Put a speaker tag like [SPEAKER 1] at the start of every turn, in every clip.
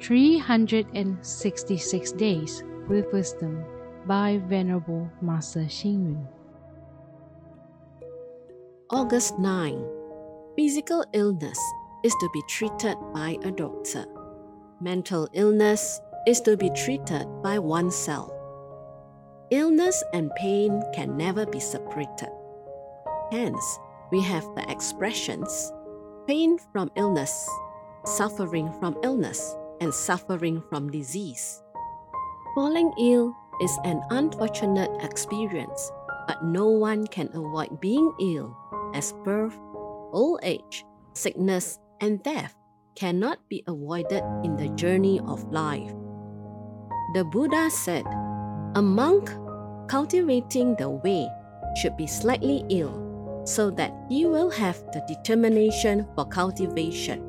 [SPEAKER 1] 366 Days with Wisdom by Venerable Master Hsing Yun.
[SPEAKER 2] August 9. Physical illness is to be treated by a doctor. Mental illness is to be treated by oneself. Illness and pain can never be separated. Hence, we have the expressions pain from illness, suffering from illness, and suffering from disease. Falling ill is an unfortunate experience, but no one can avoid being ill, as birth, old age, sickness, and death cannot be avoided in the journey of life. The Buddha said, A monk cultivating the way should be slightly ill so that he will have the determination for cultivation.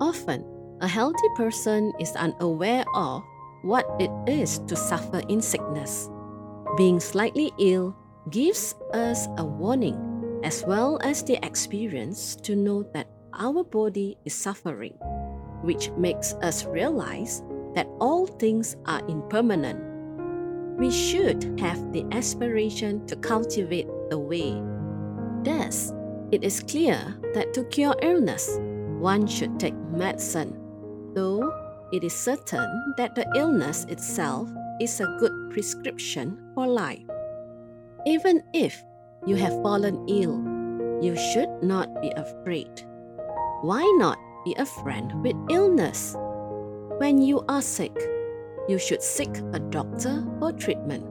[SPEAKER 2] Often, a healthy person is unaware of what it is to suffer in sickness. Being slightly ill gives us a warning as well as the experience to know that our body is suffering, which makes us realize that all things are impermanent. We should have the aspiration to cultivate the way. Thus, it is clear that to cure illness, one should take medicine though it is certain that the illness itself is a good prescription for life. Even if you have fallen ill, you should not be afraid. Why not be a friend with illness? When you are sick, you should seek a doctor for treatment.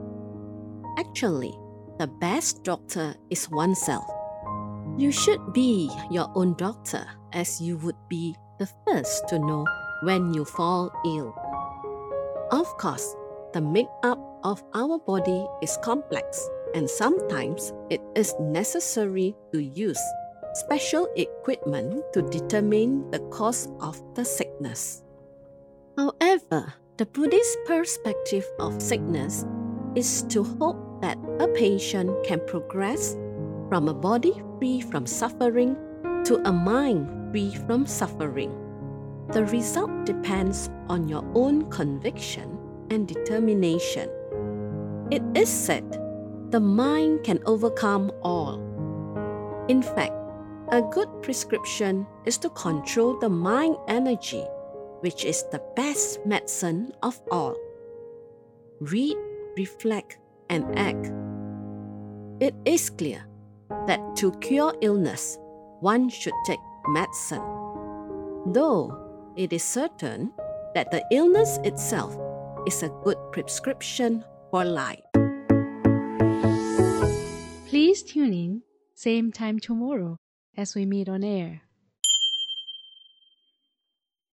[SPEAKER 2] Actually, the best doctor is oneself. You should be your own doctor as you would be the first to know when you fall ill. Of course, the makeup of our body is complex and sometimes it is necessary to use special equipment to determine the cause of the sickness. However, the Buddhist perspective of sickness is to hope that a patient can progress from a body free from suffering to a mind free from suffering. The result depends on your own conviction and determination. It is said the mind can overcome all. In fact, a good prescription is to control the mind energy, which is the best medicine of all. Read, reflect, and act. It is clear that to cure illness, one should take medicine. Though it is certain that the illness itself is a good prescription for life.
[SPEAKER 1] Please tune in, same time tomorrow as we meet on air.